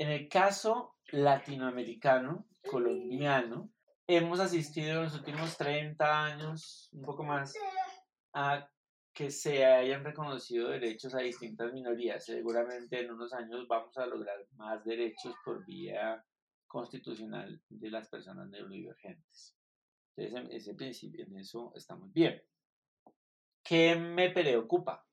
En el caso latinoamericano, colombiano, hemos asistido en los últimos 30 años, un poco más, a que se hayan reconocido derechos a distintas minorías. Seguramente en unos años vamos a lograr más derechos por vía constitucional de las personas neurodivergentes. Entonces, ese principio, en eso estamos bien. ¿Qué me preocupa?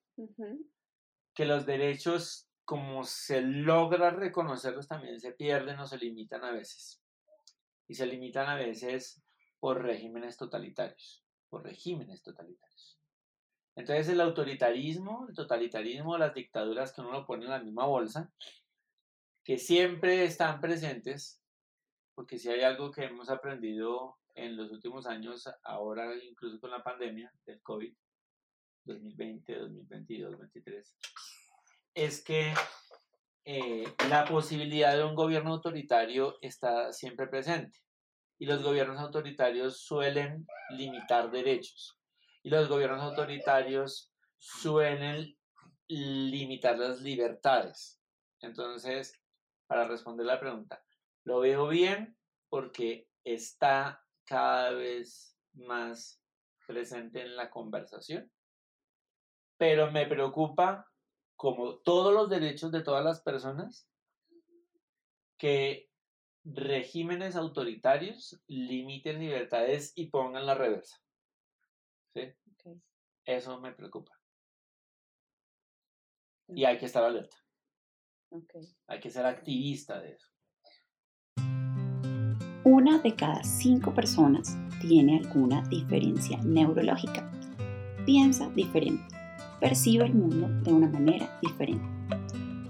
Que los derechos, como se logra reconocerlos, también se pierden o se limitan a veces. Y se limitan a veces por regímenes totalitarios, por regímenes totalitarios. Entonces el autoritarismo, el totalitarismo, las dictaduras que uno lo pone en la misma bolsa, que siempre están presentes, porque si hay algo que hemos aprendido en los últimos años, ahora incluso con la pandemia del COVID, 2020, 2022, 2023, es que eh, la posibilidad de un gobierno autoritario está siempre presente. Y los gobiernos autoritarios suelen limitar derechos. Y los gobiernos autoritarios suelen limitar las libertades. Entonces, para responder la pregunta, lo veo bien porque está cada vez más presente en la conversación pero me preocupa, como todos los derechos de todas las personas, que regímenes autoritarios limiten libertades y pongan la reversa. ¿Sí? Eso me preocupa. Y hay que estar alerta. Hay que ser activista de eso. Una de cada cinco personas tiene alguna diferencia neurológica. Piensa diferente percibe el mundo de una manera diferente.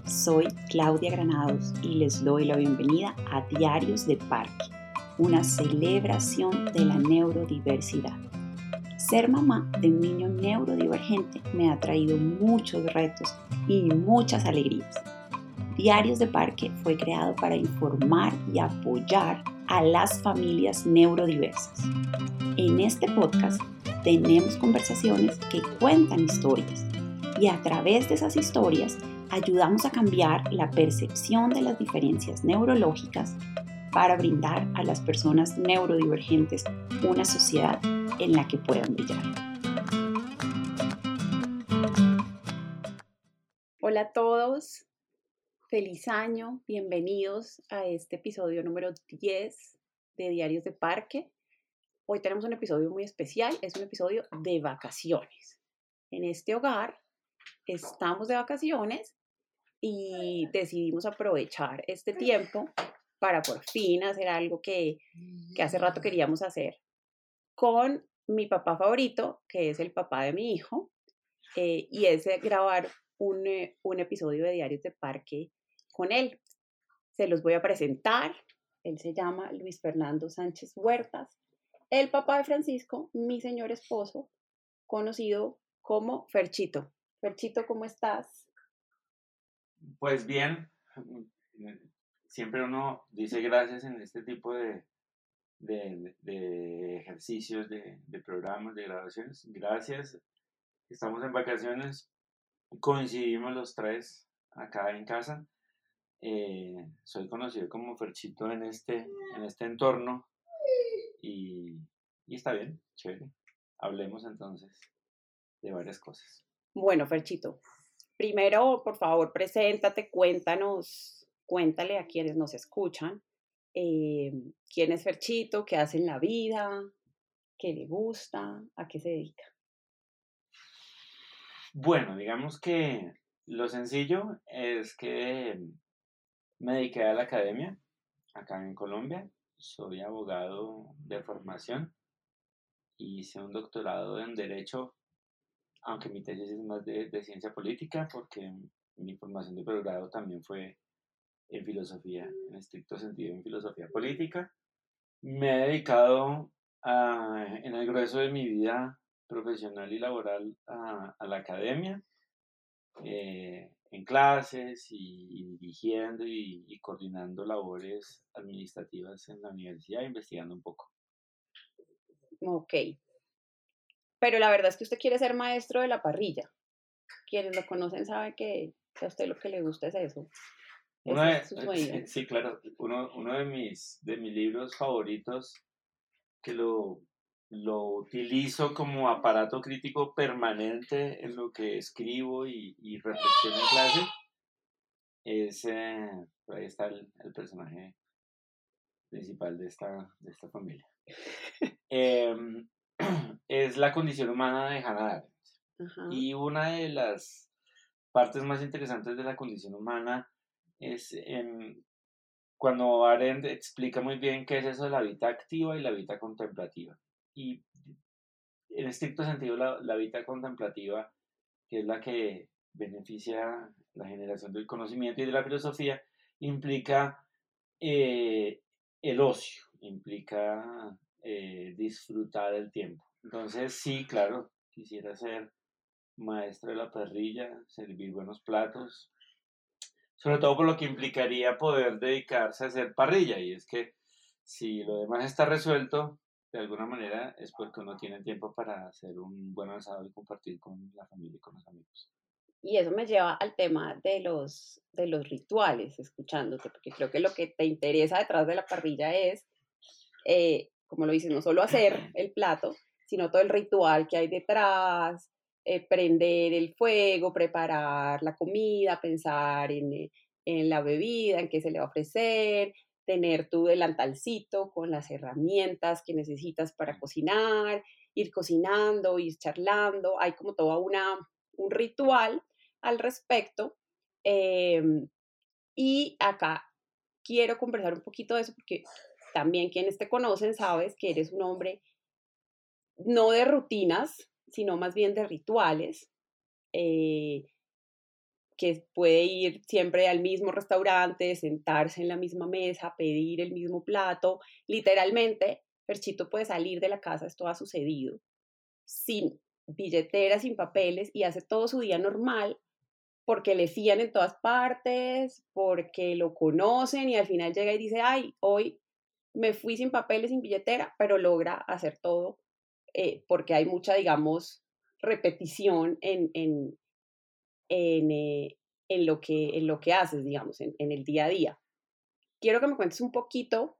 Soy Claudia Granados y les doy la bienvenida a Diarios de Parque, una celebración de la neurodiversidad. Ser mamá de un niño neurodivergente me ha traído muchos retos y muchas alegrías. Diarios de Parque fue creado para informar y apoyar a las familias neurodiversas. En este podcast tenemos conversaciones que cuentan historias y a través de esas historias ayudamos a cambiar la percepción de las diferencias neurológicas para brindar a las personas neurodivergentes una sociedad en la que puedan brillar. Hola a todos, feliz año, bienvenidos a este episodio número 10 de Diarios de Parque. Hoy tenemos un episodio muy especial, es un episodio de vacaciones. En este hogar estamos de vacaciones y decidimos aprovechar este tiempo para por fin hacer algo que, hace rato queríamos hacer con mi papá favorito, que es el papá de mi hijo, eh, y es grabar un, eh, un episodio de Diarios de Parque con él. Se los voy a presentar. Él se llama Luis Fernando Sánchez Huertas el papá de Francisco, mi señor esposo, conocido como Ferchito. Ferchito, ¿cómo estás? Pues bien, siempre uno dice gracias en este tipo de, de, ejercicios, de, programas, de grabaciones. Gracias, estamos en vacaciones, coincidimos los tres acá en casa. Eh, soy conocido como Ferchito en este, en este entorno y, está bien, chévere. Hablemos entonces de varias cosas. Bueno, Ferchito, primero, por favor, preséntate, cuéntanos, cuéntale a quienes nos escuchan eh, quién es Ferchito, qué hace en la vida, qué le gusta, a qué se dedica. Bueno, digamos que lo sencillo es que me dediqué a la academia acá en Colombia soy abogado de formación y hice un doctorado en Derecho, aunque mi tesis es más de, ciencia política, porque mi formación de pregrado también fue en filosofía, en estricto sentido en filosofía política. Me he dedicado en el grueso de mi vida profesional y laboral a, la academia. Eh, en clases y, dirigiendo y, coordinando labores administrativas en la universidad, investigando un poco. Ok. Pero la verdad es que usted quiere ser maestro de la parrilla. Quienes lo conocen saben que a usted lo que le gusta es eso. Uno de, sí, claro, uno, uno de, mis, de mis libros favoritos que lo, lo utilizo como aparato crítico permanente en lo que escribo y, y reflexiono en clase es, eh, ahí está el, el, personaje principal de esta, de esta familia. Em, es la condición humana de Hannah Arendt. Y una de las partes más interesantes de la condición humana es en, cuando Arendt explica muy bien qué es eso de la vida activa y la vida contemplativa. Y en estricto sentido, la, la vida contemplativa, que es la que beneficia la generación del conocimiento y de la filosofía, implica eh, el ocio, implica eh, disfrutar el tiempo. Entonces, sí, claro, quisiera ser maestra de la parrilla, servir buenos platos, sobre todo por lo que implicaría poder dedicarse a hacer parrilla. Y es que si lo demás está resuelto, de alguna manera es porque uno tiene tiempo para hacer un buen asado y compartir con la familia y con los amigos. Y eso me lleva al tema de los, de los rituales, escuchándote, porque creo que lo que te interesa detrás de la parrilla es, eh, como lo dices, no solo hacer el plato, sino todo el ritual que hay detrás, eh, prender el fuego, preparar la comida, pensar en, eh, en la bebida, en qué se le va a ofrecer, tener tu delantalcito con las herramientas que necesitas para cocinar, ir cocinando, ir charlando, hay como toda una, un ritual al respecto. Em, y acá quiero conversar un poquito de eso porque también quienes te conocen sabes que eres un hombre no de rutinas, sino más bien de rituales, eh, que puede ir siempre al mismo restaurante, sentarse en la misma mesa, pedir el mismo plato. Literalmente, Perchito puede salir de la casa, esto ha sucedido, sin billetera, sin papeles, y hace todo su día normal porque le fían en todas partes, porque lo conocen y al final llega y dice, ay, hoy me fui sin papeles, sin billetera, pero logra hacer todo eh, porque hay mucha, digamos, repetición en, en, en, eh, en, lo, que, en lo que haces, digamos, en, en el día a día. Quiero que me cuentes un poquito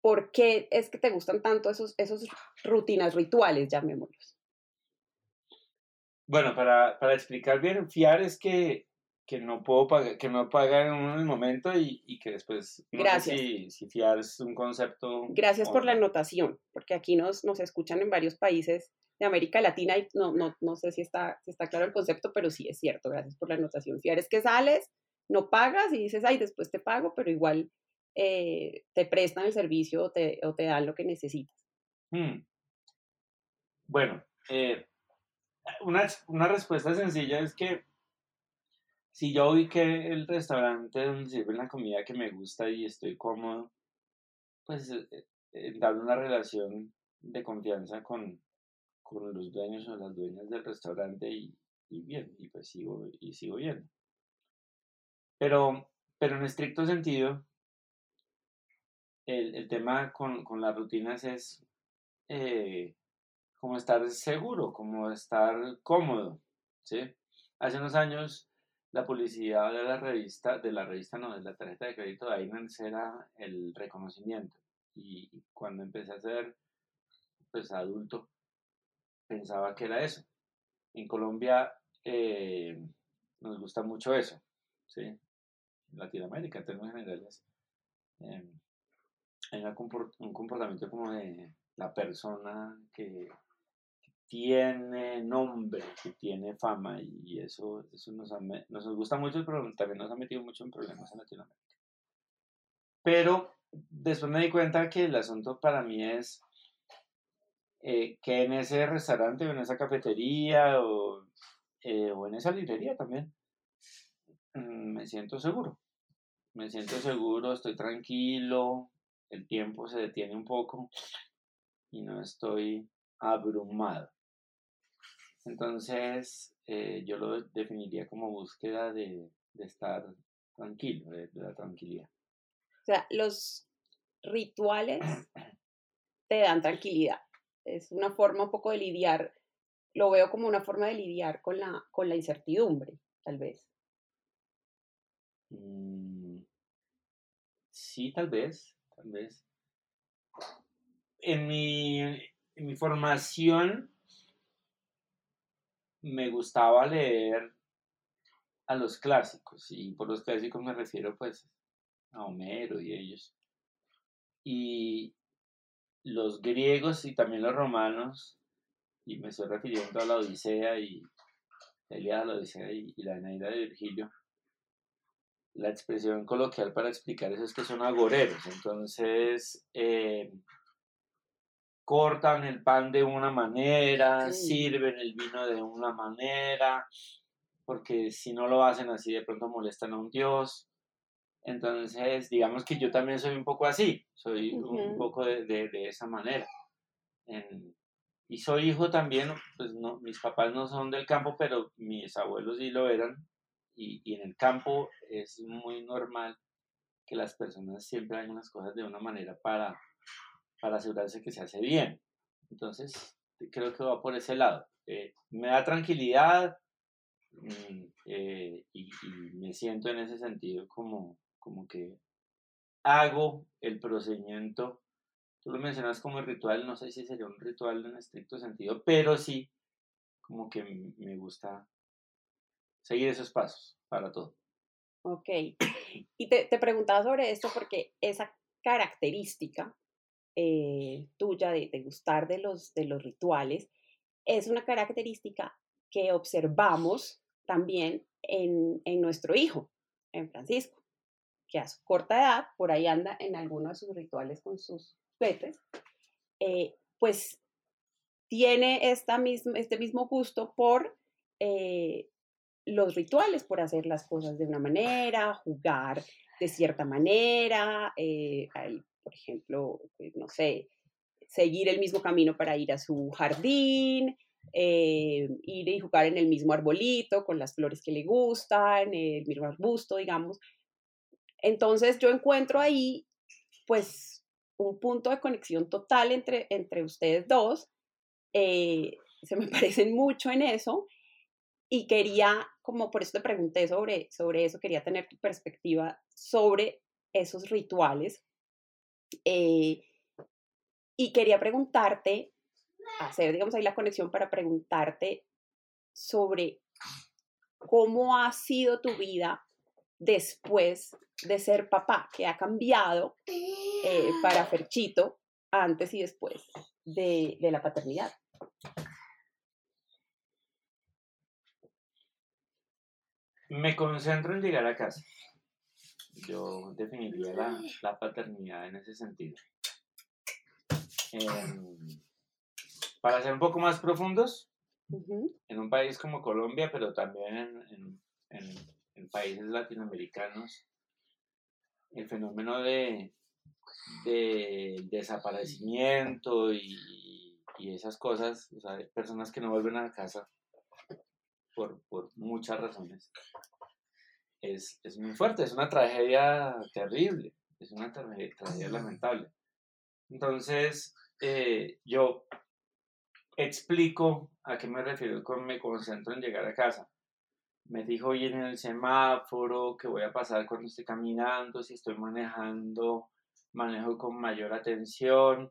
por qué es que te gustan tanto esos, esos rutinas rituales, llamémoslos. Bueno, para, para explicar bien, fiar es que, que no puedo pagar, que no pagar en un momento y, y que después no Gracias. Sé si, si, fiar es un concepto. Gracias por la anotación, porque aquí nos, nos escuchan en varios países de América Latina y no, no, no sé si está, si está claro el concepto, pero sí es cierto, gracias por la anotación. Fiar es que sales, no pagas y dices, ay, después te pago, pero igual eh, te prestan el servicio o te, o te dan lo que necesitas. Hmm. Bueno, eh, una, una respuesta sencilla es que si yo vi que el restaurante donde sirven la comida que me gusta y estoy cómodo, pues eh, eh una relación de confianza con, con los dueños o las dueñas del restaurante y, y bien, y pues sigo, y sigo viendo. Pero, pero en estricto sentido, el, el tema con, con, las rutinas es eh, como estar seguro, como estar cómodo, ¿sí? Hace unos años la publicidad de la revista, de la revista no, de la tarjeta de crédito de Inans era el reconocimiento. Y cuando empecé a ser pues adulto, pensaba que era eso. En Colombia eh, nos gusta mucho eso, ¿sí? En Latinoamérica, en términos generales, eh, hay un comportamiento como de la persona que tiene nombre, que tiene fama y eso, eso nos, nos gusta mucho, pero también nos ha metido mucho en problemas en Latinoamérica. Pero después me di cuenta que el asunto para mí es eh, que en ese restaurante o en esa cafetería o, eh, o en esa librería también mm, me siento seguro. Me siento seguro, estoy tranquilo, el tiempo se detiene un poco y no estoy abrumado. Entonces, eh, yo lo definiría como búsqueda de, de estar tranquilo, de, de, la tranquilidad. O sea, los rituales te dan tranquilidad. Es una forma un poco de lidiar, lo veo como una forma de lidiar con la, con la incertidumbre, tal vez. Mm, sí, tal vez, tal vez. En mi, en mi formación me gustaba leer a los clásicos, y por los clásicos me refiero pues a Homero y ellos. Y los griegos y también los romanos, y me estoy refiriendo a la Odisea y la la Odisea y, la Eneida de Virgilio, la expresión coloquial para explicar eso es que son agoreros, entonces eh, cortan el pan de una manera, sirven el vino de una manera, porque si no lo hacen así de pronto molestan a un dios. Entonces, digamos que yo también soy un poco así, soy un poco de, esa manera. y soy hijo también, pues no, mis papás no son del campo, pero mis abuelos sí lo eran. Y, y en el campo es muy normal que las personas siempre hagan las cosas de una manera para para asegurarse que se hace bien. Entonces, creo que va por ese lado. Eh, me da tranquilidad mm, eh, y, me siento en ese sentido como, como que hago el procedimiento. Tú lo mencionas como ritual, no sé si sería un ritual en estricto sentido, pero sí, como que me gusta seguir esos pasos para todo. Ok. Y te, te preguntaba sobre esto porque esa característica eh, tuya de, gustar de los, de los rituales, es una característica que observamos también en, nuestro hijo, en Francisco, que a su corta edad, por ahí anda en alguno de sus rituales con sus petes, eh, pues tiene esta misma, este mismo gusto por eh, los rituales, por hacer las cosas de una manera, jugar de cierta manera, por ejemplo, pues, no sé, seguir el mismo camino para ir a su jardín, eh, ir y jugar en el mismo arbolito con las flores que le gustan, el mismo arbusto, digamos. Entonces yo encuentro ahí, pues, un punto de conexión total entre, entre ustedes dos. Eh, se me parecen mucho en eso y quería, como por eso te pregunté sobre, sobre eso, quería tener tu perspectiva sobre esos rituales eh, y quería preguntarte, hacer, digamos, ahí la conexión para preguntarte sobre cómo ha sido tu vida después de ser papá, que ha cambiado eh, para Ferchito antes y después de, de la paternidad. Me concentro en llegar a casa yo definiría la, la paternidad en ese sentido. Em, para ser un poco más profundos, en un país como Colombia, pero también en, en, en, países latinoamericanos, el fenómeno de, de desaparecimiento y, esas cosas, o sea, personas que no vuelven a casa por, por muchas razones, es, es, muy fuerte, es una tragedia terrible, es una tragedia, lamentable. Entonces, eh, yo explico a qué me refiero con me concentro en llegar a casa. Me fijo bien en el semáforo, qué voy a pasar cuando esté caminando, si estoy manejando, manejo con mayor atención,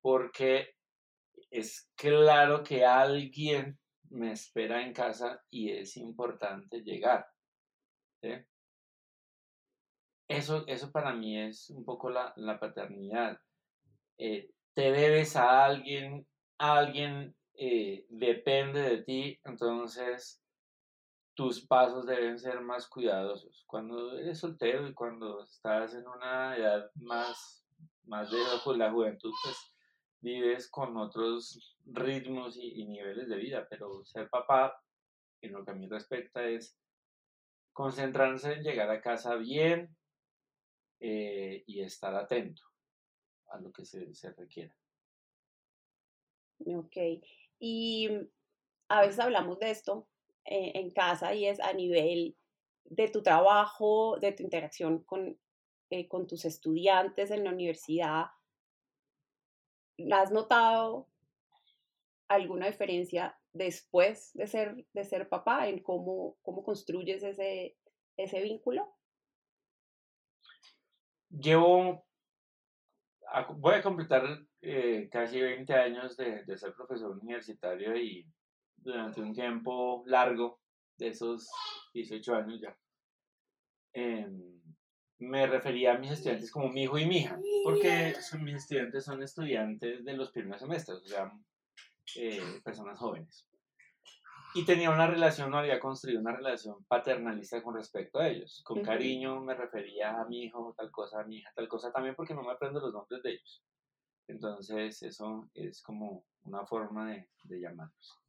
porque es claro que alguien me espera en casa y es importante llegar. Eso, eso para mí es un poco la, paternidad. Eh, te debes a alguien, alguien eh, depende de ti, entonces tus pasos deben ser más cuidadosos. Cuando eres soltero y cuando estás en una edad más, más de la juventud, pues vives con otros ritmos y, niveles de vida, pero ser papá, en lo que a mí respecta, es concentrarse en llegar a casa bien eh, y estar atento a lo que se, se requiera. Ok, y a veces hablamos de esto eh, en casa y es a nivel de tu trabajo, de tu interacción con, eh, con tus estudiantes en la universidad. ¿Has notado alguna diferencia después de ser, de ser papá, en cómo, cómo construyes ese, ese vínculo? llevo, voy a completar eh, casi 20 años de, de, ser profesor universitario y durante un tiempo largo, de esos 18 años ya, em, me refería a mis estudiantes como mi hijo y mi hija, porque son, mis estudiantes son estudiantes de los primeros semestres, o sea, eh, personas jóvenes. Y tenía una relación, no había construido una relación paternalista con respecto a ellos. Con cariño me refería a mi hijo, tal cosa, a mi hija, tal cosa, también porque no me aprendo los nombres de ellos. Entonces, eso es como una forma de, de llamarlos.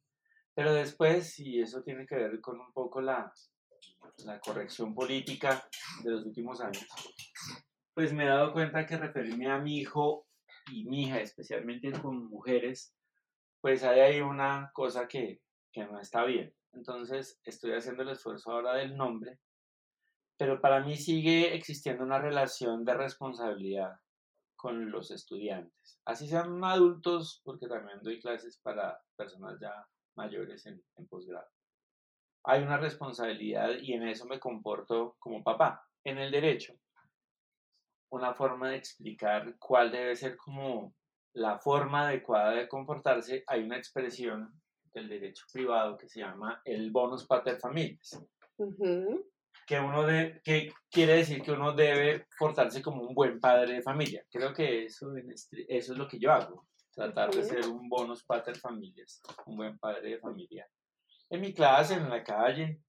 Pero después, y eso tiene que ver con un poco la, la corrección política de los últimos años, pues me he dado cuenta que referirme a mi hijo y mi hija, especialmente con mujeres, pues hay ahí una cosa que, que no está bien. Entonces estoy haciendo el esfuerzo ahora del nombre, pero para mí sigue existiendo una relación de responsabilidad con los estudiantes. Así sean adultos, porque también doy clases para personas ya mayores en, en posgrado. Hay una responsabilidad y en eso me comporto como papá. En el derecho, una forma de explicar cuál debe ser como la forma adecuada de comportarse, hay una expresión del derecho privado que se llama el bonus pater familias. Que uno de, que quiere decir que uno debe portarse como un buen padre de familia. Creo que eso, eso es lo que yo hago. Tratar de ser un bonus pater familias, un buen padre de familia. En mi clase, en la calle,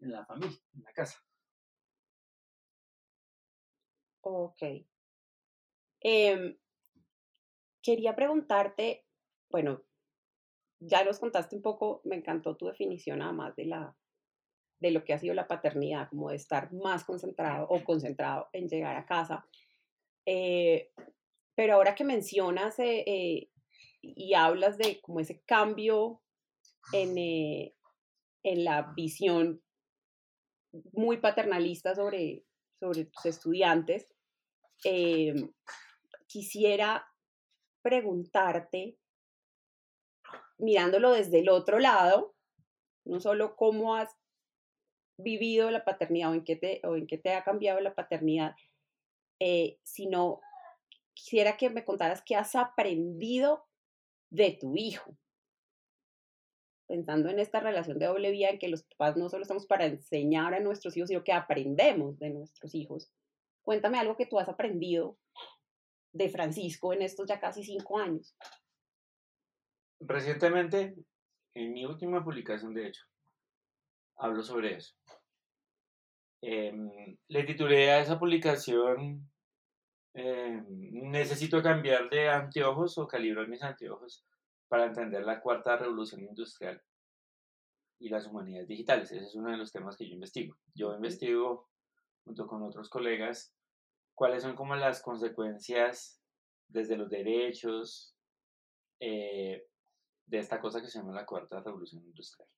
en la familia, en la casa. Ok. Em, quería preguntarte, bueno, ya nos contaste un poco, me encantó tu definición además de, la, de lo que ha sido la paternidad, como de estar más concentrado o concentrado en llegar a casa. Eh, pero ahora que mencionas eh, eh, y hablas de como ese cambio en, en la visión muy paternalista sobre, sobre tus estudiantes, quisiera preguntarte mirándolo desde el otro lado, no solo cómo has vivido la paternidad o en qué te, o en qué te ha cambiado la paternidad, eh, sino quisiera que me contaras qué has aprendido de tu hijo. Pensando en esta relación de doble vía en que los papás no solo estamos para enseñar a nuestros hijos, sino que aprendemos de nuestros hijos. Cuéntame algo que tú has aprendido de Francisco en estos ya casi cinco años. Recientemente, en mi última publicación, de hecho, hablo sobre eso. Em, le titulé a esa publicación em, Necesito cambiar de anteojos o calibrar mis anteojos para entender la cuarta revolución industrial y las humanidades digitales. Ese es uno de los temas que yo investigo. Yo investigo junto con otros colegas cuáles son como las consecuencias desde los derechos, eh, de esta cosa que se llama la cuarta revolución industrial.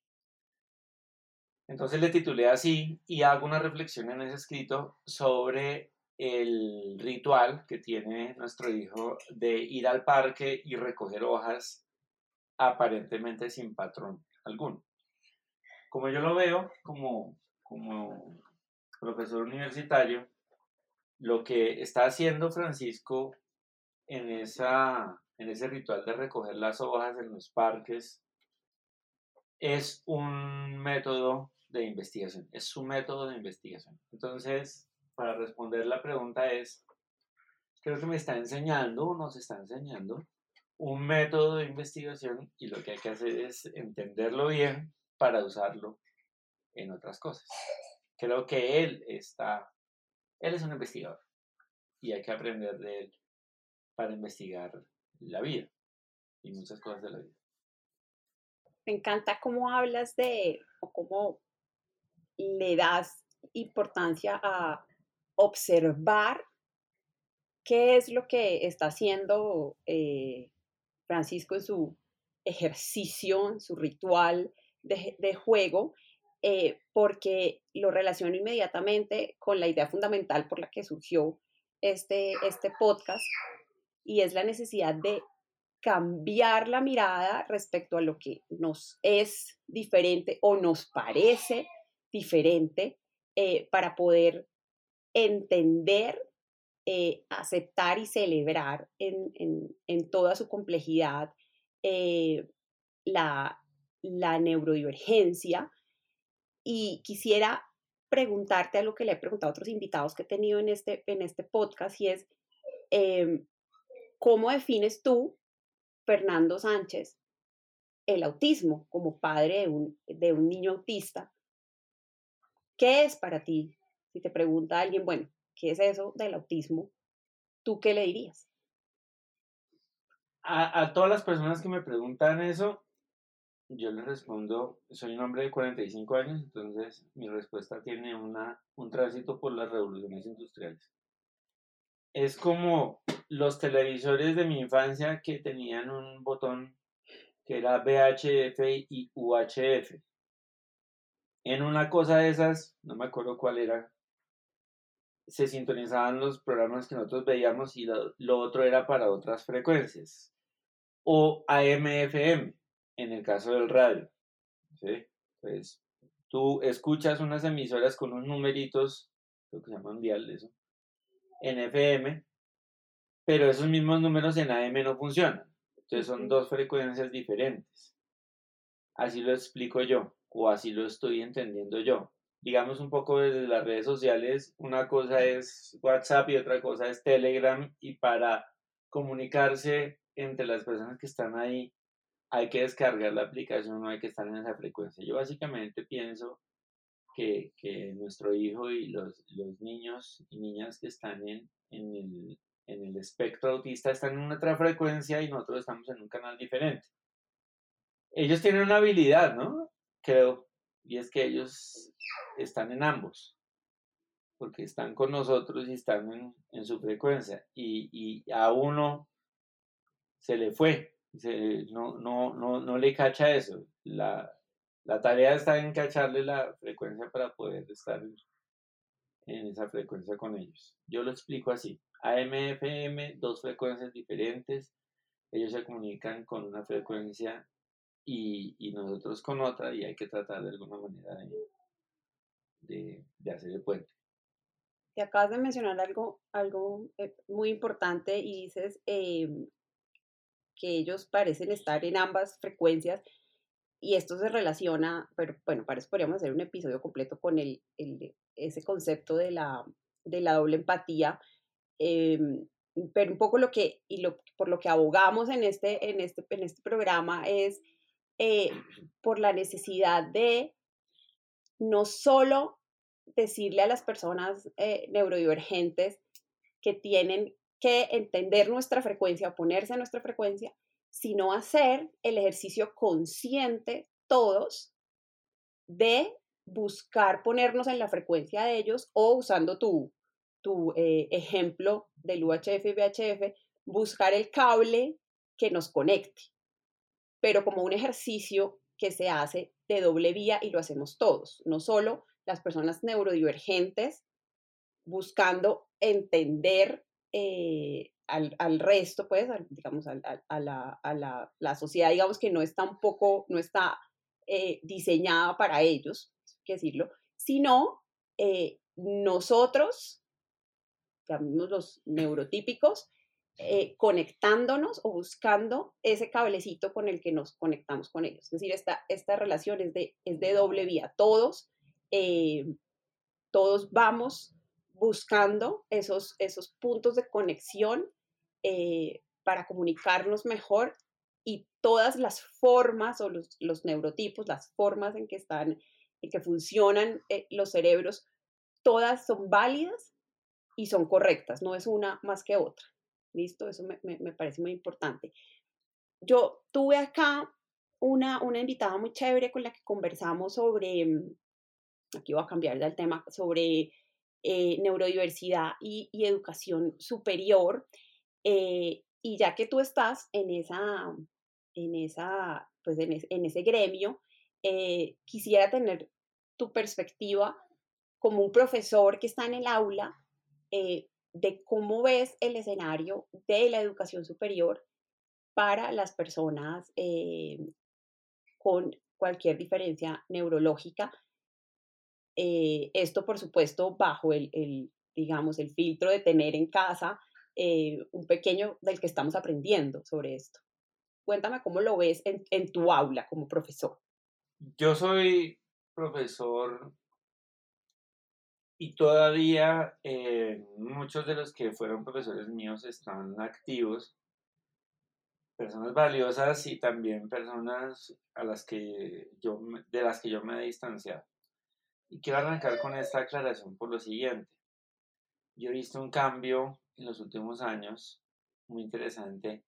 Entonces le titulé así y hago una reflexión en ese escrito sobre el ritual que tiene nuestro hijo de ir al parque y recoger hojas aparentemente sin patrón alguno. Como yo lo veo como, como profesor universitario, lo que está haciendo Francisco en esa en ese ritual de recoger las hojas en los parques, es un método de investigación, es su método de investigación. Entonces, para responder la pregunta es, creo que me está enseñando, nos está enseñando un método de investigación y lo que hay que hacer es entenderlo bien para usarlo en otras cosas. Creo que él está, él es un investigador y hay que aprender de él para investigar la vida y muchas cosas de la vida. Me encanta cómo hablas de, o cómo le das importancia a observar qué es lo que está haciendo eh, Francisco en su ejercicio, en su ritual de, juego, eh, porque lo relaciono inmediatamente con la idea fundamental por la que surgió este, este podcast, y es la necesidad de cambiar la mirada respecto a lo que nos es diferente o nos parece diferente eh, para poder entender eh, aceptar y celebrar en, toda su complejidad eh, la, neurodivergencia. Y quisiera preguntarte a lo que le he preguntado a otros invitados que he tenido en este, en este podcast y es, em, ¿cómo defines tú, Fernando Sánchez, el autismo como padre de un, de un niño autista? ¿Qué es para ti? Si te pregunta alguien, bueno, ¿qué es eso del autismo? ¿Tú qué le dirías? A, todas las personas que me preguntan eso, yo les respondo, soy un hombre de 45 años, entonces mi respuesta tiene una, un tránsito por las revoluciones industriales. Es como los televisores de mi infancia que tenían un botón que era VHF y UHF. En una cosa de esas, no me acuerdo cuál era, se sintonizaban los programas que nosotros veíamos y lo, otro era para otras frecuencias. O AM-FM, en el caso del radio. ¿sí? Pues tú escuchas unas emisoras con unos numeritos, lo que se llaman dial de eso, en FM, pero esos mismos números en AM no funcionan. Entonces son dos frecuencias diferentes. Así lo explico yo o así lo estoy entendiendo yo. Digamos un poco desde las redes sociales, una cosa es WhatsApp y otra cosa es Telegram y para comunicarse entre las personas que están ahí hay que descargar la aplicación, no hay que estar en esa frecuencia. Yo básicamente pienso que, nuestro hijo y los, niños y niñas que están en, en, el, en el espectro autista están en otra frecuencia y nosotros estamos en un canal diferente. Ellos tienen una habilidad, ¿no? creo, y es que ellos están en ambos, porque están con nosotros y están en, su frecuencia, y, a uno se le fue, no, no, no, no le cacha eso. La, tarea está en cacharle la frecuencia para poder estar en esa frecuencia con ellos. Yo lo explico así. AM, FM, dos frecuencias diferentes. Ellos se comunican con una frecuencia y, nosotros con otra y hay que tratar de alguna manera de, hacer el puente. Te acabas de mencionar algo, algo eh, muy importante y dices em, que ellos parecen estar en ambas frecuencias y esto se relaciona, pero bueno, para eso podríamos hacer un episodio completo con el, ese concepto de la, de la doble empatía, em, pero un poco lo que, y lo, por lo que abogamos en este, en este, en este programa es eh, por la necesidad de no solo decirle a las personas eh, neurodivergentes que tienen que entender nuestra frecuencia, ponerse a nuestra frecuencia, sino hacer el ejercicio consciente todos de buscar ponernos en la frecuencia de ellos o usando tu, tu eh, ejemplo del UHF y VHF, buscar el cable que nos conecte pero como un ejercicio que se hace de doble vía y lo hacemos todos, no solo las personas neurodivergentes buscando entender eh, al, resto, pues, digamos, a, la, sociedad, digamos, que no está un poco, no está eh, diseñada para ellos, que decirlo, sino eh, nosotros, llamamos los neurotípicos, eh, conectándonos o buscando ese cablecito con el que nos conectamos con ellos. Es decir, esta, esta relación es de, es de doble vía. Todos, eh, todos vamos buscando esos, esos puntos de conexión eh, para comunicarnos mejor y todas las formas o los, los, neurotipos, las formas en que están, en que funcionan los cerebros, todas son válidas y son correctas, no es una más que otra. ¿Listo? Eso me, parece muy importante. Yo tuve acá una, una invitada muy chévere con la que conversamos sobre, mm, aquí voy a cambiar del tema, sobre eh, neurodiversidad y, educación superior. Eh, y ya que tú estás en esa, en esa, pues en, ese gremio, eh, quisiera tener tu perspectiva como un profesor que está en el aula, de cómo ves el escenario de la educación superior para las personas eh, con cualquier diferencia neurológica. Eh, esto, por supuesto, bajo el, digamos, el filtro de tener en casa eh, un pequeño del que estamos aprendiendo sobre esto. Cuéntame cómo lo ves en tu aula como profesor. Yo soy profesor y todavía eh, muchos de los que fueron profesores míos están activos, personas valiosas y también personas a las que yo, de las que yo me he distanciado. Y quiero arrancar con esta aclaración por lo siguiente. Yo he visto un cambio en los últimos años muy interesante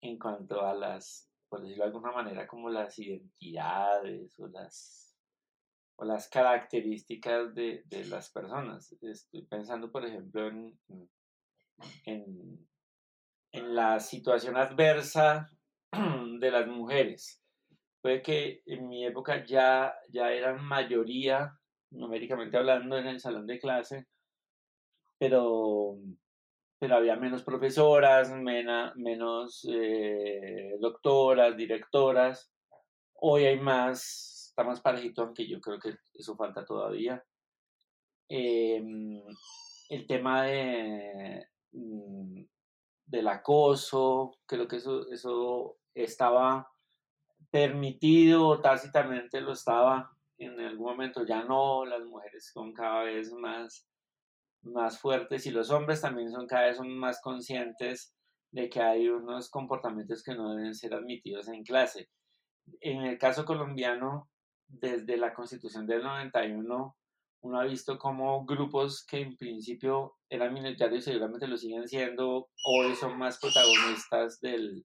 en cuanto a las, por decirlo de alguna manera, como las identidades o las o las características de, de, las personas. Estoy pensando, por ejemplo, en, en, en, la situación adversa de las mujeres. Puede que en mi época ya, ya eran mayoría, numéricamente hablando, en el salón de clase, pero, pero había menos profesoras, menos eh, doctoras, directoras. Hoy hay más está más parejito, aunque yo creo que eso falta todavía. Em, el tema de, mm, del acoso, creo que eso, eso estaba permitido, tácitamente lo estaba, en algún momento ya no, las mujeres son cada vez más, más fuertes y los hombres también son cada vez son más conscientes de que hay unos comportamientos que no deben ser admitidos en clase. En el caso colombiano, desde la constitución del 91 uno ha visto como grupos que en principio eran minoritarios seguramente lo siguen siendo, hoy son más protagonistas del,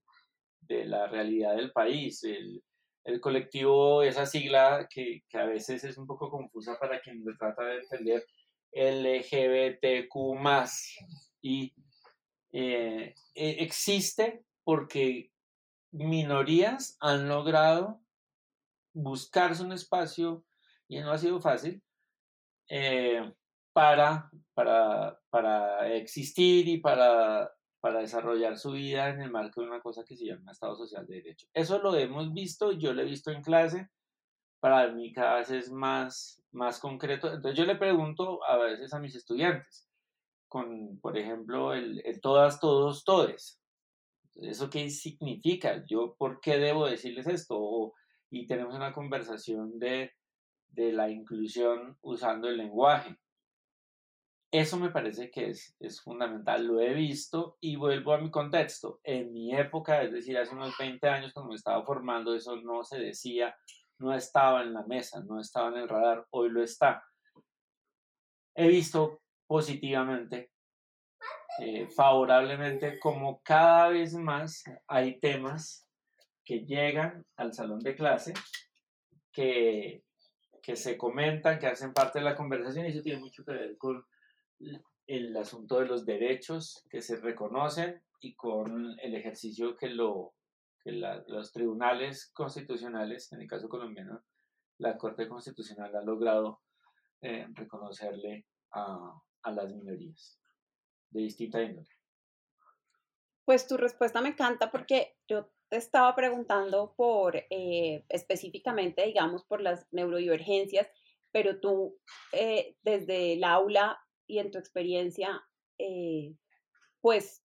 de la realidad del país. El, el colectivo, esa sigla que, que, a veces es un poco confusa para quien le trata de entender, LGBTQ y eh, e, existe porque minorías han logrado buscarse un espacio, y no ha sido fácil, eh, para, para, para, existir y para, para desarrollar su vida en el marco de una cosa que se llama Estado Social de Derecho. Eso lo hemos visto, yo lo he visto en clase, para mí cada vez es más, más concreto. Entonces yo le pregunto a veces a mis estudiantes, con, por ejemplo, el, todas, todos, todes. ¿Eso qué significa? ¿Yo por qué debo decirles esto? Y tenemos una conversación de, de la inclusión usando el lenguaje. Eso me parece que es, es, fundamental, lo he visto y vuelvo a mi contexto. En mi época, es decir, hace unos 20 años cuando me estaba formando, eso no se decía, no estaba en la mesa, no estaba en el radar, hoy lo está. He visto positivamente, eh, favorablemente, como cada vez más hay temas que llegan al salón de clase, que, que se comentan, que hacen parte de la conversación y eso tiene mucho que ver con el asunto de los derechos que se reconocen y con el ejercicio que, lo, que los tribunales constitucionales, en el caso colombiano, la Corte Constitucional ha logrado eh, reconocerle a, a las minorías de distinta índole. Pues tu respuesta me encanta porque yo estaba preguntando por eh, específicamente, digamos, por las neurodivergencias, pero tú eh, desde el aula y en tu experiencia, eh, pues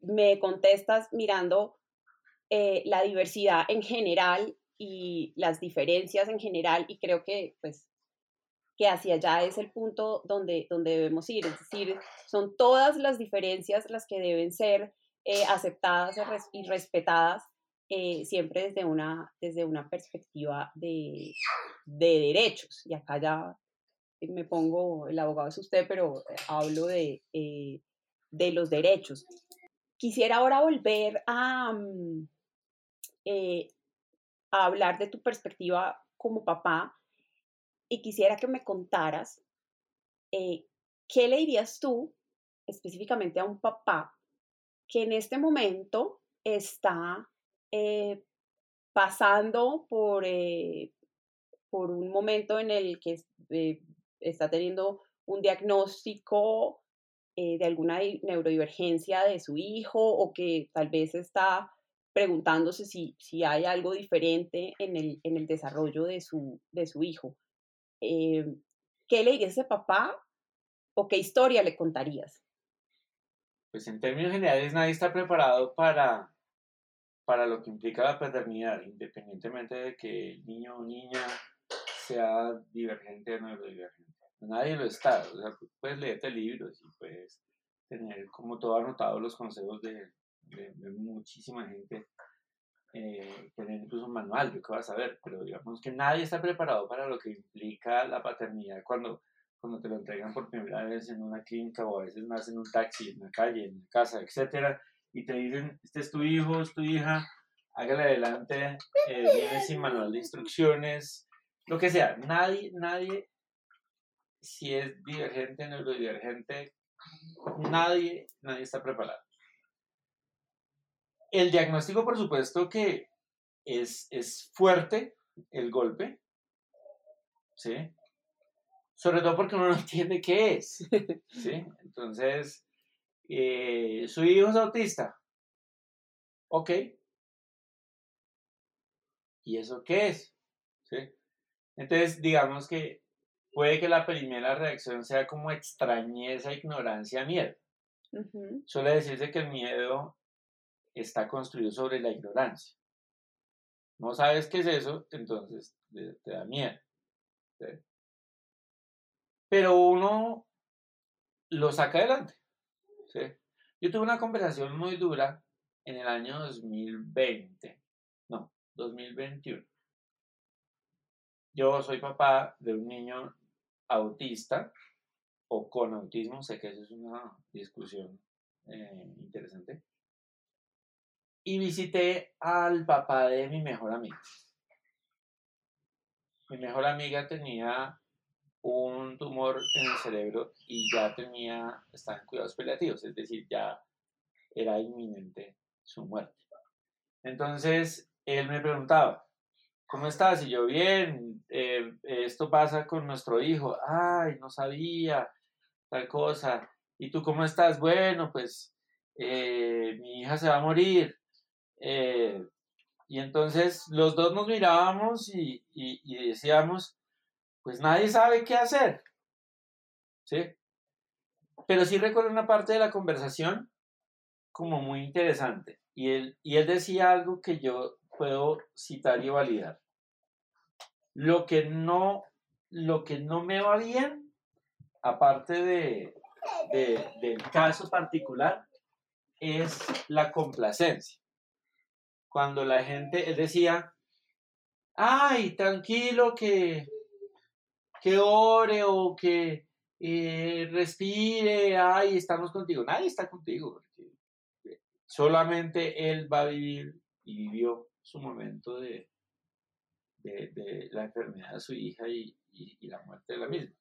me contestas mirando la diversidad en general y las diferencias en general y creo que pues que hacia allá es el punto donde, donde debemos ir, es decir, son todas las diferencias las que deben ser eh, aceptadas y respetadas eh, siempre desde una, desde una perspectiva de, de, derechos. Y acá ya me pongo, el abogado es usted, pero eh, hablo de, de los derechos. Quisiera ahora volver a, mm, a hablar de tu perspectiva como papá y quisiera que me contaras qué le dirías tú específicamente a un papá que en este momento está eh, pasando por, eh, por un momento en el que eh, está teniendo un diagnóstico de alguna neurodivergencia de su hijo o que tal vez está preguntándose si, si hay algo diferente en el, en el desarrollo de su, de su hijo. ¿Qué le dice ese papá ¿O qué historia le contarías? Pues en términos generales nadie está preparado para, para lo que implica la paternidad, independientemente de que el niño o niña sea divergente o no divergente. Nadie lo está. O sea, puedes leerte libros y puedes tener como todo anotado los consejos de, de, muchísima gente, eh, tener incluso un manual de qué vas a ver, pero digamos que nadie está preparado para lo que implica la paternidad cuando, cuando te lo entregan por primera vez en una clínica o a veces más en un taxi, en la calle, en la casa, etcétera, y te dicen, este es tu hijo, es tu hija, hágale adelante, eh, viene sin manual de instrucciones, lo que sea, nadie, nadie, si es divergente, neurodivergente, nadie, nadie está preparado. El diagnóstico, por supuesto, que es, es fuerte el golpe, ¿sí? Sobre todo porque uno no entiende qué es, ¿sí? Entonces, eh, su hijo es autista, ok. ¿Y eso qué es? ¿Sí? Entonces, digamos que puede que la primera reacción sea como extrañeza, ignorancia, miedo. Suele decirse que el miedo está construido sobre la ignorancia. No sabes qué es eso, entonces te, da miedo. Pero uno lo saca adelante. Yo tuve una conversación muy dura en el año 2020, no, 2021. Yo soy papá de un niño autista o con autismo, sé que eso es una discusión eh, interesante y visité al papá de mi mejor amiga. Mi mejor amiga tenía un tumor en el cerebro y ya tenía, estaba en cuidados paliativos, es decir, ya era inminente su muerte. Entonces, él me preguntaba, ¿cómo estás? Y yo, bien, eh, esto pasa con nuestro hijo. Ay, no sabía, tal cosa. ¿Y tú cómo estás? Bueno, pues eh, mi hija se va a morir. Eh, y entonces los dos nos mirábamos y, decíamos, pues nadie sabe qué hacer. ¿Sí? Pero sí recuerdo una parte de la conversación como muy interesante. Y él, y él decía algo que yo puedo citar y validar. Lo que no, lo que no me va bien, aparte de, del caso particular, es la complacencia cuando la gente decía, ay, tranquilo que, que ore o que eh, respire, ay, estamos contigo. Nadie está contigo, porque solamente él va a vivir y vivió su momento de, de, la enfermedad de su hija y, y, la muerte de la misma.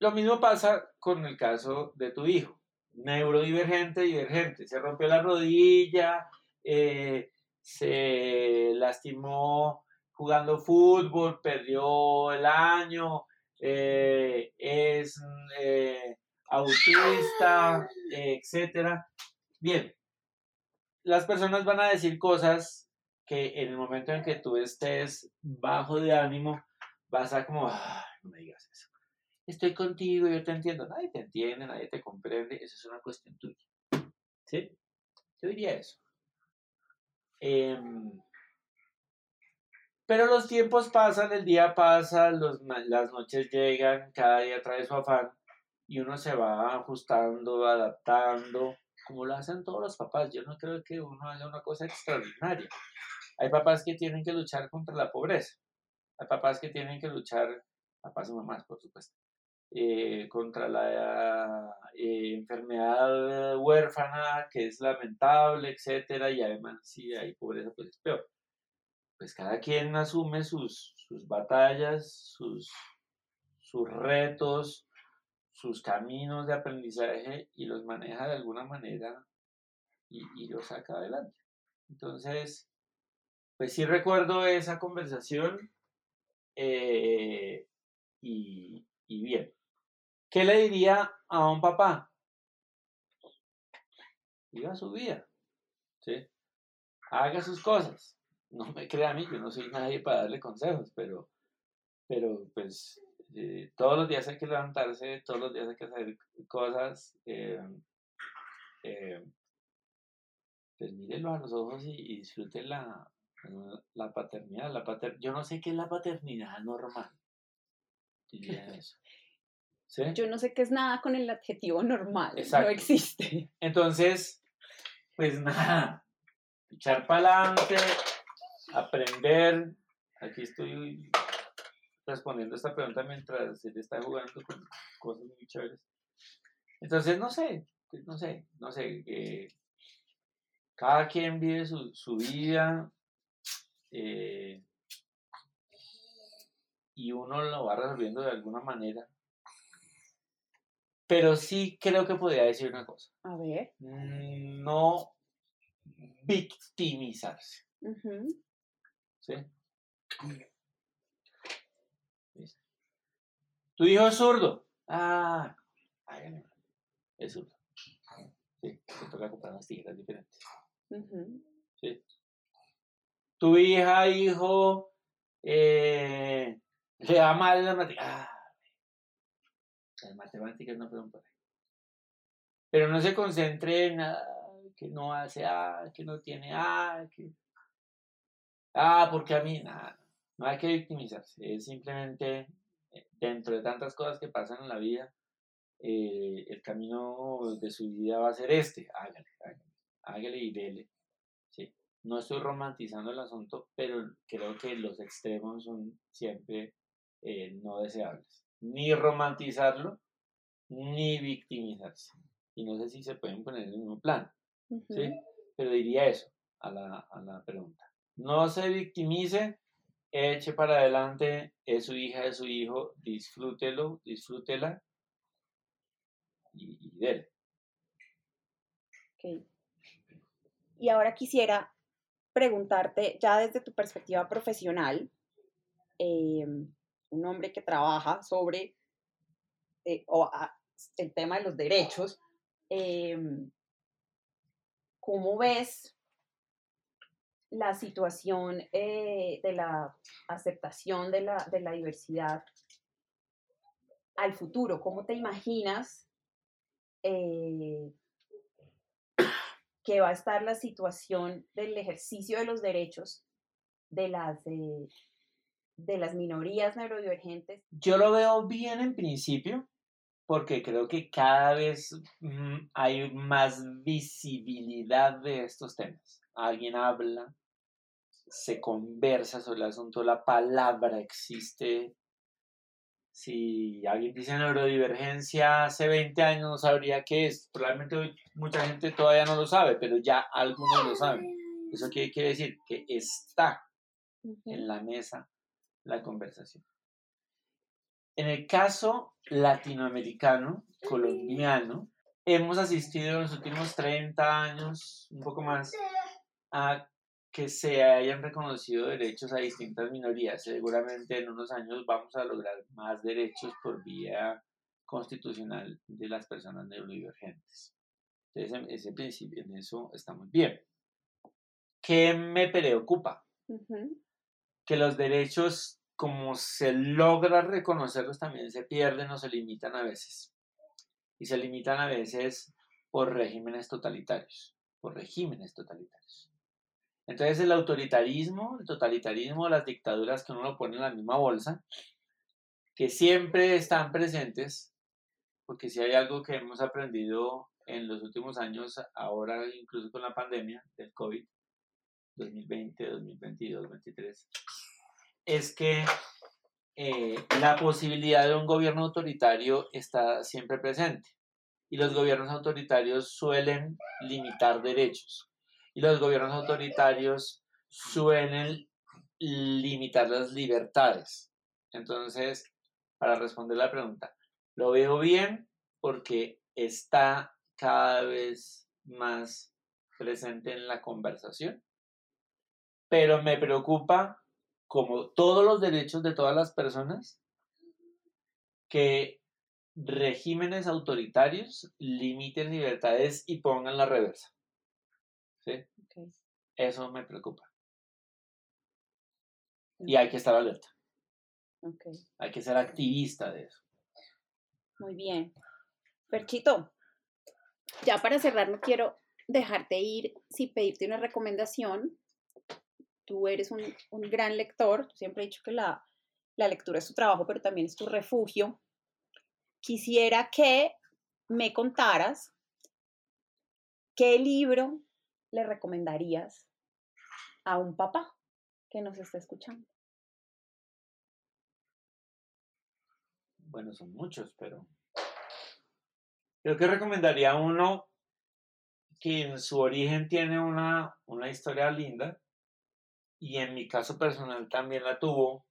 Lo mismo pasa con el caso de tu hijo, neurodivergente, divergente. Se rompió la rodilla, eh, se lastimó jugando fútbol, perdió el año, eh, es eh, autista, etc. Bien, las personas van a decir cosas que en el momento en que tú estés bajo de ánimo, vas a como, no me digas eso. Estoy contigo, yo te entiendo. Nadie te entiende, nadie te comprende. Esa es una cuestión tuya. ¿Sí? Yo diría eso. Em, pero los tiempos pasan, el día pasa, las noches llegan, cada día trae su afán y uno se va ajustando, adaptando, como lo hacen todos los papás. Yo no creo que uno haga una cosa extraordinaria. Hay papás que tienen que luchar contra la pobreza. Hay papás que tienen que luchar, papás y mamás, por supuesto, eh, contra la eh, enfermedad huérfana que es lamentable, etcétera, y además si hay pobreza, pues es peor. Pues cada quien asume sus, sus batallas, sus, sus retos, sus caminos de aprendizaje y los maneja de alguna manera y, y los saca adelante. Entonces, pues sí recuerdo esa conversación eh, y, y bien. ¿Qué le diría a un papá? Viva su vida. ¿sí? Haga sus cosas. No me crea a mí, yo no soy nadie para darle consejos, pero, pero pues eh, todos los días hay que levantarse, todos los días hay que hacer cosas. Eh, eh, pues mírenlo a los ojos y, y disfrute la, la paternidad. La pater Yo no sé qué es la paternidad normal. Diría eso. ¿Sí? Yo no sé qué es nada con el adjetivo normal. No existe. Entonces, pues nada, echar para adelante, aprender. Aquí estoy respondiendo esta pregunta mientras él está jugando con cosas muy chéveres. Entonces, no sé, no sé, no sé. Eh, cada quien vive su, su vida eh, y uno lo va resolviendo de alguna manera. Pero sí creo que podría decir una cosa. A ver. No victimizarse. ¿Sí? Tu hijo es zurdo. Ah, es zurdo. Sí, te toca comprar unas tijeras diferentes. Sí. Tu hija, hijo, eh, le da mal la matemática. Ah, las matemáticas no fueron por ahí. Pero no se concentre en nada que no hace A, que no tiene A, que... Ah, porque a mí, nada, no hay que victimizarse, es simplemente eh, dentro de tantas cosas que pasan en la vida, eh, el camino de su vida va a ser este, hágale, hágale, hágale y dele. ¿sí? No estoy romantizando el asunto, pero creo que los extremos son siempre eh, no deseables. Ni romantizarlo, ni victimizarse. Y no sé si se pueden poner en el mismo plan. ¿sí? Pero diría eso a la, a la pregunta. No se victimice, eche para adelante, es su hija, es su hijo, disfrútelo, disfrútela y, dele. Y ahora quisiera preguntarte, ya desde tu perspectiva profesional, em, un hombre que trabaja sobre eh, el tema de los derechos, eh, ¿cómo ves la situación eh, de la aceptación de la, de la diversidad al futuro? ¿Cómo te imaginas eh, que va a estar la situación del ejercicio de los derechos de las, de las minorías neurodivergentes? Yo lo veo bien en principio, porque creo que cada vez mm, hay más visibilidad de estos temas. Alguien habla, se conversa sobre el asunto, la palabra existe. Si alguien dice neurodivergencia hace 20 años no sabría qué es. Probablemente mucha gente todavía no lo sabe, pero ya algunos lo saben. ¿Eso qué quiere decir? Que está en la mesa la conversación. En el caso latinoamericano, colombiano, hemos asistido en los últimos 30 años, un poco más, a que se hayan reconocido derechos a distintas minorías. Seguramente en unos años vamos a lograr más derechos por vía constitucional de las personas neurodivergentes. Entonces, ese principio, en eso estamos bien. ¿Qué me preocupa? Que los derechos como se logra reconocerlos, también se pierden o se limitan a veces. Y se limitan a veces por regímenes totalitarios, por regímenes totalitarios. Entonces el autoritarismo, el totalitarismo, las dictaduras que uno lo pone en la misma bolsa, que siempre están presentes, porque si hay algo que hemos aprendido en los últimos años, ahora incluso con la pandemia del COVID, 2020, 2022, 2023, es que eh, la posibilidad de un gobierno autoritario está siempre presente. Y los gobiernos autoritarios suelen limitar derechos. Y los gobiernos autoritarios suelen limitar las libertades. Entonces, para responder la pregunta, lo veo bien porque está cada vez más presente en la conversación, pero me preocupa como todos los derechos de todas las personas, que regímenes autoritarios limiten libertades y pongan la reversa. ¿Sí? Eso me preocupa. Y hay que estar alerta. Hay que ser activista de eso. muy bien. Perchito, ya para cerrar no quiero dejarte ir sin pedirte una recomendación. Tú eres un, un gran lector, tú siempre he dicho que la, la lectura es tu trabajo, pero también es tu refugio. Quisiera que me contaras qué libro le recomendarías a un papá que nos está escuchando. Bueno, son muchos, pero creo que recomendaría uno que en su origen tiene una, una historia linda y en mi caso personal también la tuvo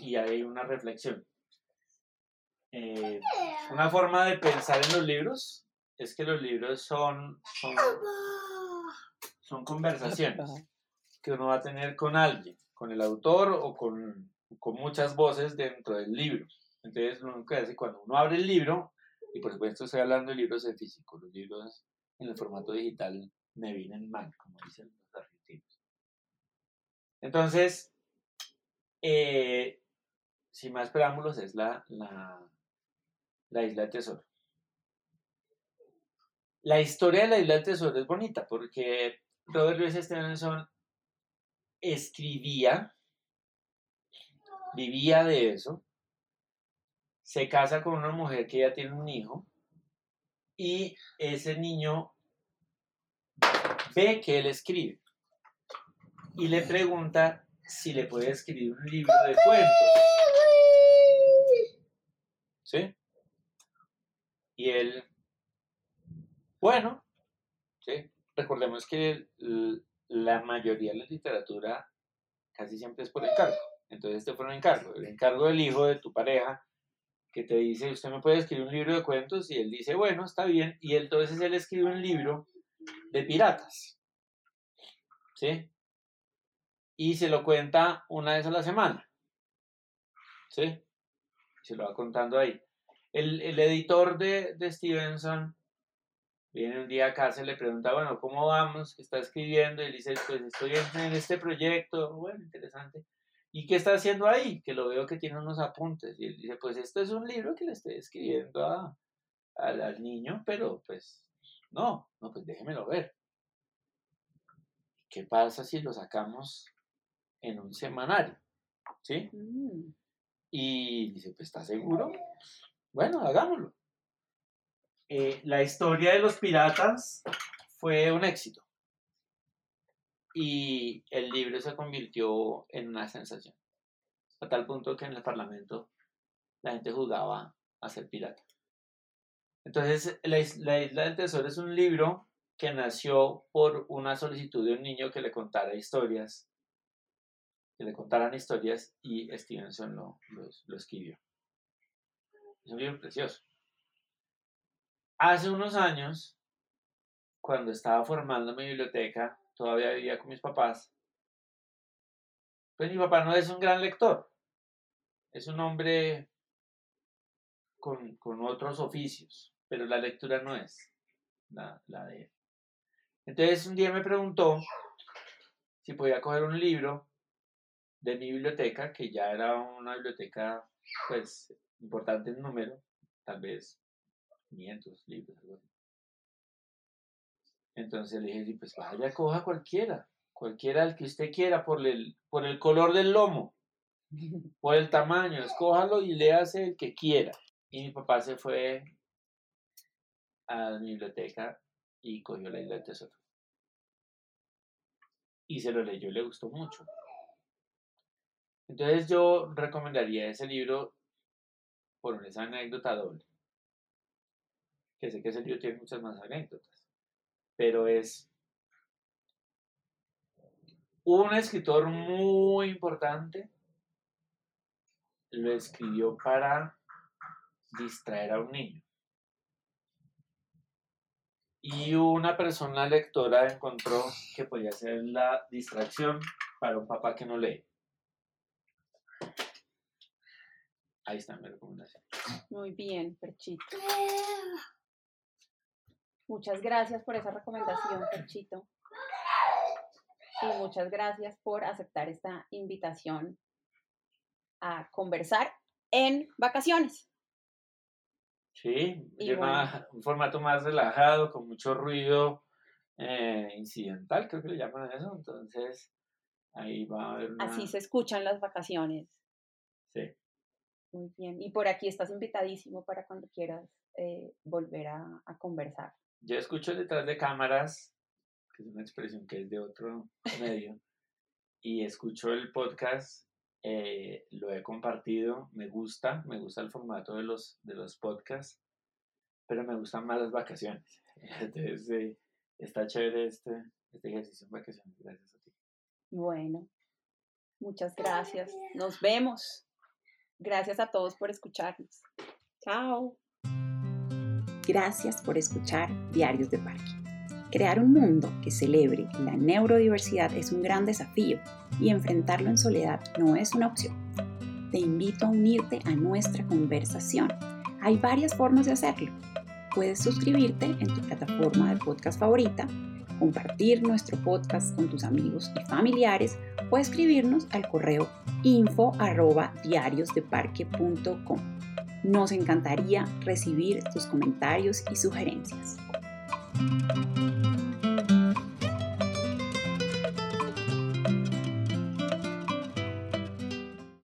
y hay una reflexión. Eh, una forma de pensar en los libros es que los libros son, son, son conversaciones que uno va a tener con alguien, con el autor o con, con muchas voces dentro del libro. Entonces, lo único que hace cuando uno abre el libro, y por supuesto estoy hablando de libros en físico, los libros en el formato digital me vienen mal, como dicen los argentinos. Entonces, eh, sin más preámbulos, es la, la, la Isla del Tesoro. La historia de la Isla del Tesoro es bonita porque Robert Louis Stevenson escribía, vivía de eso, se casa con una mujer que ya tiene un hijo y ese niño ve que él escribe y le pregunta si le puede escribir un libro de cuentos. ¿Sí? Y él, bueno, ¿sí? Recordemos que la mayoría de la literatura casi siempre es por encargo. Entonces este fue un encargo, el encargo del hijo de tu pareja que te dice, usted me puede escribir un libro de cuentos y él dice, bueno, está bien. Y entonces él escribe un libro de piratas. ¿Sí? Y se lo cuenta una vez a la semana. ¿Sí? Se lo va contando ahí. El, el editor de, de Stevenson viene un día a casa y le pregunta, bueno, ¿cómo vamos? ¿Qué está escribiendo? Y él dice, pues estoy en, este proyecto. Bueno, interesante. ¿Y qué está haciendo ahí? Que lo veo que tiene unos apuntes. Y él dice, pues esto es un libro que le estoy escribiendo a, al, al niño, pero pues no, no, pues déjemelo ver. ¿Qué pasa si lo sacamos en un semanario? ¿Sí? Mm, Y dice, pues ¿estás seguro? Bueno, hagámoslo. Eh, la historia de los piratas fue un éxito. Y el libro se convirtió en una sensación. A tal punto que en el Parlamento la gente jugaba a ser pirata. Entonces, la, is- la Isla del Tesoro es un libro que nació por una solicitud de un niño que le contara historias, que le contaran historias y Stevenson lo, lo- lo escribió. Es un libro precioso. Hace unos años, cuando estaba formando mi biblioteca, todavía vivía con mis papás, pues mi papá no es un gran lector, es un hombre con, con otros oficios, pero la lectura no es la, de él. Entonces un día me preguntó si podía coger un libro de mi biblioteca, que ya era una biblioteca pues importante en número, tal vez 500 libros, algo así. Entonces le dije, "Sí, pues vaya, coja cualquiera, cualquiera el que usted quiera, por el, por el color del lomo, por el tamaño, escójalo y léase el que quiera. Y mi papá se fue a mi biblioteca y cogió la isla del tesoro. Y se lo leyó y le gustó mucho. Entonces yo recomendaría ese libro por esa anécdota doble. Que sé que ese libro tiene muchas más anécdotas. Pero es un escritor muy importante. Lo escribió para distraer a un niño. Y una persona lectora encontró que podía ser la distracción para un papá que no lee. Ahí está mi recomendación. Muy bien, Perchito. Muchas gracias por esa recomendación, Perchito. Y muchas gracias por aceptar esta invitación a conversar en vacaciones. Sí, Y bueno. un formato más relajado, con mucho ruido eh, incidental, creo que le llaman eso. Entonces, ahí va a haber una... Así se escuchan las vacaciones. Sí. Muy bien. Y por aquí estás invitadísimo para cuando quieras eh, volver a, a conversar. Yo escucho detrás de cámaras, que es una expresión que es de otro medio, y escucho el podcast, eh, lo he compartido, me gusta, me gusta el formato de los, de los podcasts, pero me gustan más las vacaciones. Entonces, eh, está chévere este, este ejercicio en vacaciones, gracias a ti. Bueno, muchas gracias. Nos vemos. Gracias a todos por escucharnos. Chao. Gracias por escuchar Diarios de Parque. Crear un mundo que celebre la neurodiversidad es un gran desafío y enfrentarlo en soledad no es una opción. Te invito a unirte a nuestra conversación. Hay varias formas de hacerlo. Puedes suscribirte en tu plataforma de podcast favorita, compartir nuestro podcast con tus amigos y familiares o escribirnos al correo info arroba diariosdeparque.com. Nos encantaría recibir tus comentarios y sugerencias.